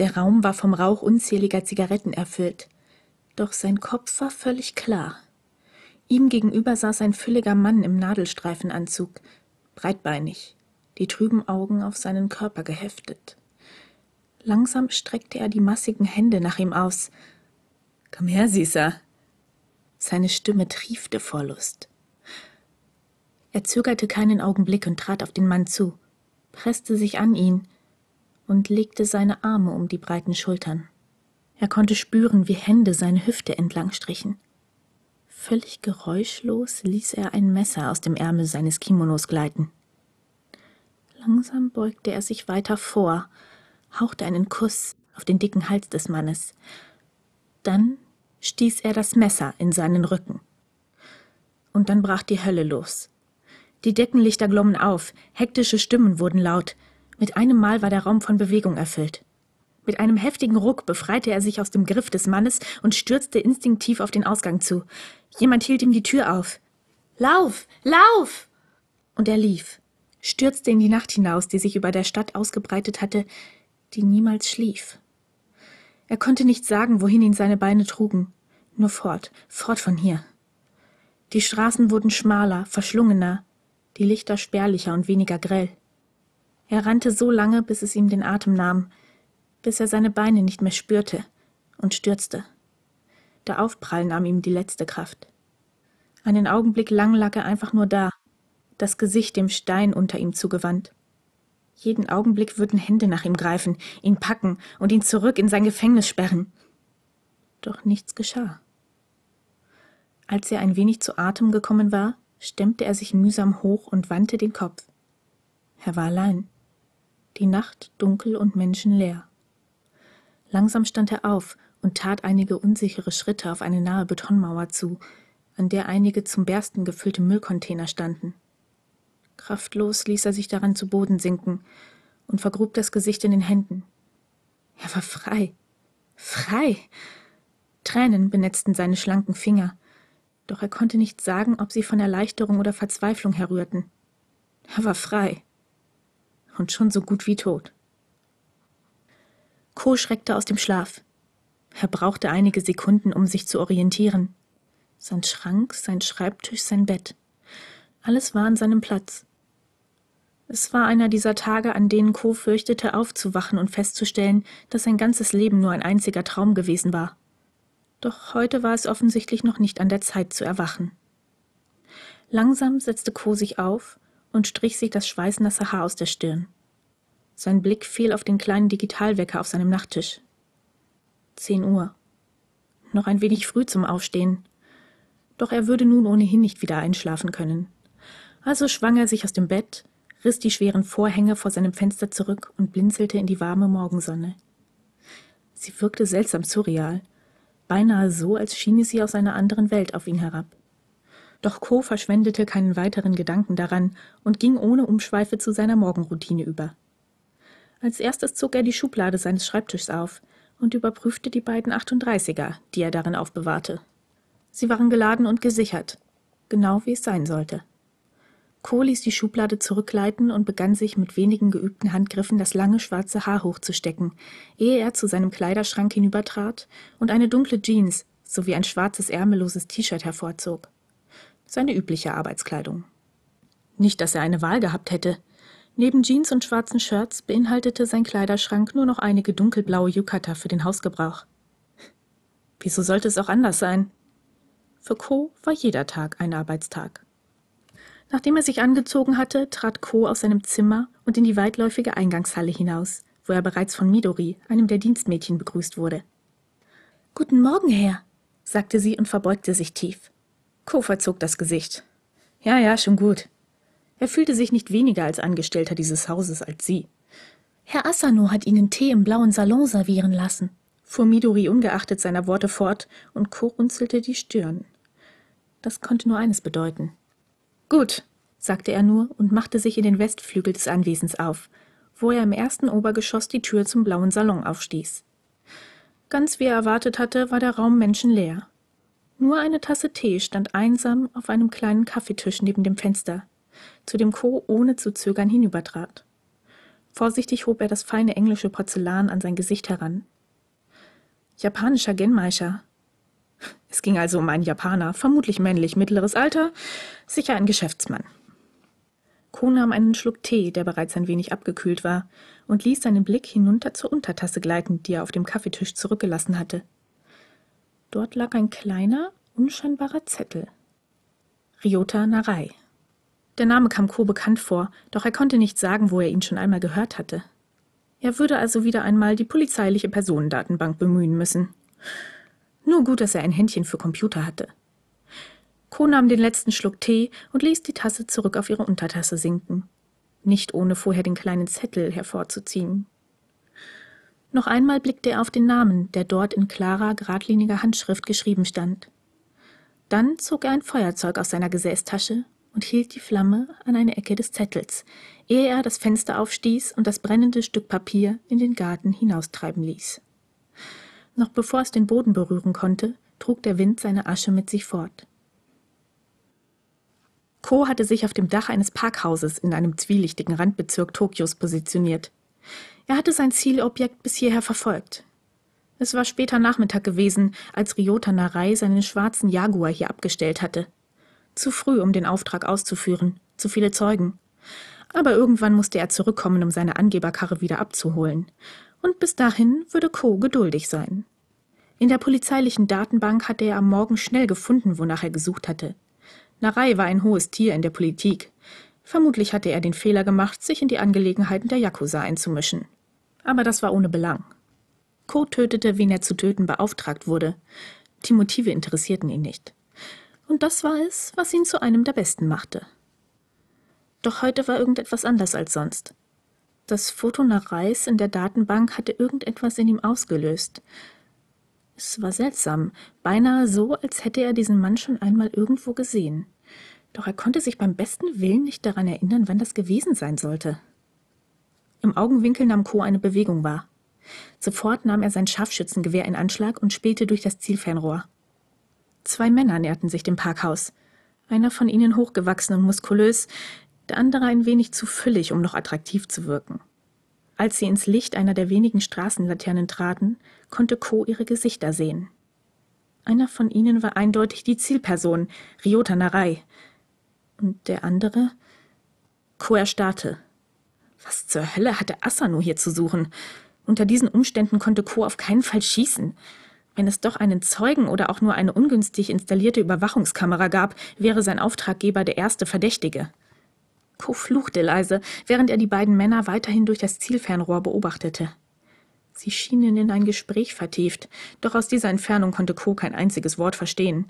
Der Raum war vom Rauch unzähliger Zigaretten erfüllt. Doch sein Kopf war völlig klar. Ihm gegenüber saß ein fülliger Mann im Nadelstreifenanzug, breitbeinig, die trüben Augen auf seinen Körper geheftet. Langsam streckte er die massigen Hände nach ihm aus. Komm her, Süßer. Seine Stimme triefte vor Lust. Er zögerte keinen Augenblick und trat auf den Mann zu, presste sich an ihn und legte seine Arme um die breiten Schultern. Er konnte spüren, wie Hände seine Hüfte entlang strichen. Völlig geräuschlos ließ er ein Messer aus dem Ärmel seines Kimonos gleiten. Langsam beugte er sich weiter vor, hauchte einen Kuss auf den dicken Hals des Mannes. Dann stieß er das Messer in seinen Rücken. Und dann brach die Hölle los. Die Deckenlichter glommen auf, hektische Stimmen wurden laut. Mit einem Mal war der Raum von Bewegung erfüllt. Mit einem heftigen Ruck befreite er sich aus dem Griff des Mannes und stürzte instinktiv auf den Ausgang zu. Jemand hielt ihm die Tür auf. Lauf! Lauf! Und er lief, stürzte in die Nacht hinaus, die sich über der Stadt ausgebreitet hatte, die niemals schlief. Er konnte nicht sagen, wohin ihn seine Beine trugen. Nur fort, fort von hier. Die Straßen wurden schmaler, verschlungener, die Lichter spärlicher und weniger grell. Er rannte so lange, bis es ihm den Atem nahm, bis er seine Beine nicht mehr spürte und stürzte. Der Aufprall nahm ihm die letzte Kraft. Einen Augenblick lang lag er einfach nur da, das Gesicht dem Stein unter ihm zugewandt. Jeden Augenblick würden Hände nach ihm greifen, ihn packen und ihn zurück in sein Gefängnis sperren. Doch nichts geschah. Als er ein wenig zu Atem gekommen war, stemmte er sich mühsam hoch und wandte den Kopf. Er war allein. Die Nacht dunkel und menschenleer. Langsam stand er auf und tat einige unsichere Schritte auf eine nahe Betonmauer zu, an der einige zum Bersten gefüllte Müllcontainer standen. Kraftlos ließ er sich daran zu Boden sinken und vergrub das Gesicht in den Händen. Er war frei. Frei. Tränen benetzten seine schlanken Finger, doch er konnte nicht sagen, ob sie von Erleichterung oder Verzweiflung herrührten. Er war frei. Und schon so gut wie tot. Co schreckte aus dem Schlaf. Er brauchte einige Sekunden, um sich zu orientieren. Sein Schrank, sein Schreibtisch, sein Bett. Alles war an seinem Platz. Es war einer dieser Tage, an denen Co fürchtete, aufzuwachen und festzustellen, dass sein ganzes Leben nur ein einziger Traum gewesen war. Doch heute war es offensichtlich noch nicht an der Zeit zu erwachen. Langsam setzte Co sich auf und strich sich das schweißnasse Haar aus der Stirn. Sein Blick fiel auf den kleinen Digitalwecker auf seinem Nachttisch. Zehn Uhr. Noch ein wenig früh zum Aufstehen. Doch er würde nun ohnehin nicht wieder einschlafen können. Also schwang er sich aus dem Bett, riss die schweren Vorhänge vor seinem Fenster zurück und blinzelte in die warme Morgensonne. Sie wirkte seltsam surreal, beinahe so, als schiene sie aus einer anderen Welt auf ihn herab. Doch Co verschwendete keinen weiteren Gedanken daran und ging ohne Umschweife zu seiner Morgenroutine über. Als erstes zog er die Schublade seines Schreibtischs auf und überprüfte die beiden 38er, die er darin aufbewahrte. Sie waren geladen und gesichert, genau wie es sein sollte. Co ließ die Schublade zurückleiten und begann sich mit wenigen geübten Handgriffen das lange schwarze Haar hochzustecken, ehe er zu seinem Kleiderschrank hinübertrat und eine dunkle Jeans sowie ein schwarzes ärmelloses T-Shirt hervorzog. Seine übliche Arbeitskleidung. Nicht, dass er eine Wahl gehabt hätte. Neben Jeans und schwarzen Shirts beinhaltete sein Kleiderschrank nur noch einige dunkelblaue Yukata für den Hausgebrauch. Wieso sollte es auch anders sein? Für Co war jeder Tag ein Arbeitstag. Nachdem er sich angezogen hatte, trat Co aus seinem Zimmer und in die weitläufige Eingangshalle hinaus, wo er bereits von Midori, einem der Dienstmädchen, begrüßt wurde. Guten Morgen, Herr, sagte sie und verbeugte sich tief. Co verzog das Gesicht. Ja, ja, schon gut. Er fühlte sich nicht weniger als Angestellter dieses Hauses als sie. Herr Asano hat Ihnen Tee im blauen Salon servieren lassen, fuhr Midori ungeachtet seiner Worte fort, und Co runzelte die Stirn. Das konnte nur eines bedeuten. Gut, sagte er nur und machte sich in den Westflügel des Anwesens auf, wo er im ersten Obergeschoss die Tür zum blauen Salon aufstieß. Ganz wie er erwartet hatte, war der Raum menschenleer. Nur eine Tasse Tee stand einsam auf einem kleinen Kaffeetisch neben dem Fenster, zu dem Co ohne zu zögern hinübertrat. Vorsichtig hob er das feine englische Porzellan an sein Gesicht heran. Japanischer Genmeischer. Es ging also um einen Japaner, vermutlich männlich, mittleres Alter, sicher ein Geschäftsmann. Co nahm einen Schluck Tee, der bereits ein wenig abgekühlt war, und ließ seinen Blick hinunter zur Untertasse gleiten, die er auf dem Kaffeetisch zurückgelassen hatte. Dort lag ein kleiner, unscheinbarer Zettel. Ryota Narai. Der Name kam Co bekannt vor, doch er konnte nicht sagen, wo er ihn schon einmal gehört hatte. Er würde also wieder einmal die polizeiliche Personendatenbank bemühen müssen. Nur gut, dass er ein Händchen für Computer hatte. Co nahm den letzten Schluck Tee und ließ die Tasse zurück auf ihre Untertasse sinken, nicht ohne vorher den kleinen Zettel hervorzuziehen. Noch einmal blickte er auf den Namen, der dort in klarer, geradliniger Handschrift geschrieben stand. Dann zog er ein Feuerzeug aus seiner Gesäßtasche und hielt die Flamme an eine Ecke des Zettels, ehe er das Fenster aufstieß und das brennende Stück Papier in den Garten hinaustreiben ließ. Noch bevor es den Boden berühren konnte, trug der Wind seine Asche mit sich fort. Ko hatte sich auf dem Dach eines Parkhauses in einem zwielichtigen Randbezirk Tokios positioniert. Er hatte sein Zielobjekt bis hierher verfolgt. Es war später Nachmittag gewesen, als Ryota Narai seinen schwarzen Jaguar hier abgestellt hatte. Zu früh, um den Auftrag auszuführen, zu viele Zeugen. Aber irgendwann musste er zurückkommen, um seine Angeberkarre wieder abzuholen. Und bis dahin würde Co geduldig sein. In der polizeilichen Datenbank hatte er am Morgen schnell gefunden, wonach er gesucht hatte. Narei war ein hohes Tier in der Politik. Vermutlich hatte er den Fehler gemacht, sich in die Angelegenheiten der Yakuza einzumischen. Aber das war ohne Belang. Co tötete, wen er zu töten beauftragt wurde. Die Motive interessierten ihn nicht und das war es, was ihn zu einem der Besten machte. Doch heute war irgendetwas anders als sonst. Das Foto nach Reis in der Datenbank hatte irgendetwas in ihm ausgelöst. Es war seltsam, beinahe so, als hätte er diesen Mann schon einmal irgendwo gesehen. Doch er konnte sich beim besten Willen nicht daran erinnern, wann das gewesen sein sollte. Im Augenwinkel nahm Co eine Bewegung wahr. Sofort nahm er sein Scharfschützengewehr in Anschlag und spielte durch das Zielfernrohr. Zwei Männer näherten sich dem Parkhaus. Einer von ihnen hochgewachsen und muskulös, der andere ein wenig zu füllig, um noch attraktiv zu wirken. Als sie ins Licht einer der wenigen Straßenlaternen traten, konnte Co ihre Gesichter sehen. Einer von ihnen war eindeutig die Zielperson, Ryota Narai. Und der andere? Co erstarrte. Was zur Hölle hatte Asano hier zu suchen? Unter diesen Umständen konnte Co auf keinen Fall schießen. Wenn es doch einen Zeugen oder auch nur eine ungünstig installierte Überwachungskamera gab, wäre sein Auftraggeber der erste Verdächtige. Co fluchte leise, während er die beiden Männer weiterhin durch das Zielfernrohr beobachtete. Sie schienen in ein Gespräch vertieft, doch aus dieser Entfernung konnte Co kein einziges Wort verstehen.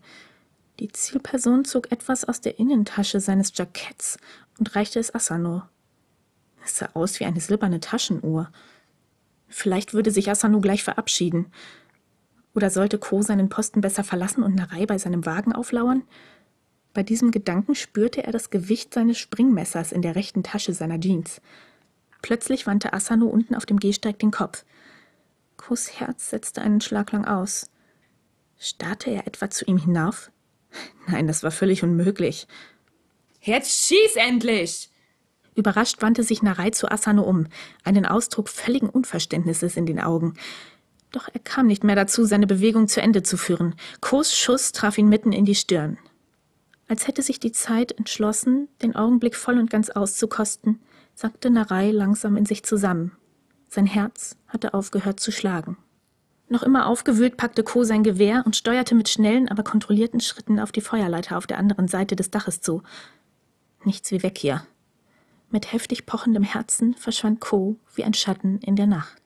Die Zielperson zog etwas aus der Innentasche seines Jacketts und reichte es Asano. Es sah aus wie eine silberne Taschenuhr. Vielleicht würde sich Asano gleich verabschieden. Oder sollte Co seinen Posten besser verlassen und Narei bei seinem Wagen auflauern? Bei diesem Gedanken spürte er das Gewicht seines Springmessers in der rechten Tasche seiner Jeans. Plötzlich wandte Asano unten auf dem Gehsteig den Kopf. Kos Herz setzte einen Schlag lang aus. Starrte er etwa zu ihm hinauf? Nein, das war völlig unmöglich. Jetzt schieß endlich! Überrascht wandte sich Narei zu Asano um, einen Ausdruck völligen Unverständnisses in den Augen. Doch er kam nicht mehr dazu, seine Bewegung zu Ende zu führen. Kos Schuss traf ihn mitten in die Stirn. Als hätte sich die Zeit entschlossen, den Augenblick voll und ganz auszukosten, sackte Narei langsam in sich zusammen. Sein Herz hatte aufgehört zu schlagen. Noch immer aufgewühlt packte Co sein Gewehr und steuerte mit schnellen, aber kontrollierten Schritten auf die Feuerleiter auf der anderen Seite des Daches zu. Nichts wie weg hier. Mit heftig pochendem Herzen verschwand Co wie ein Schatten in der Nacht.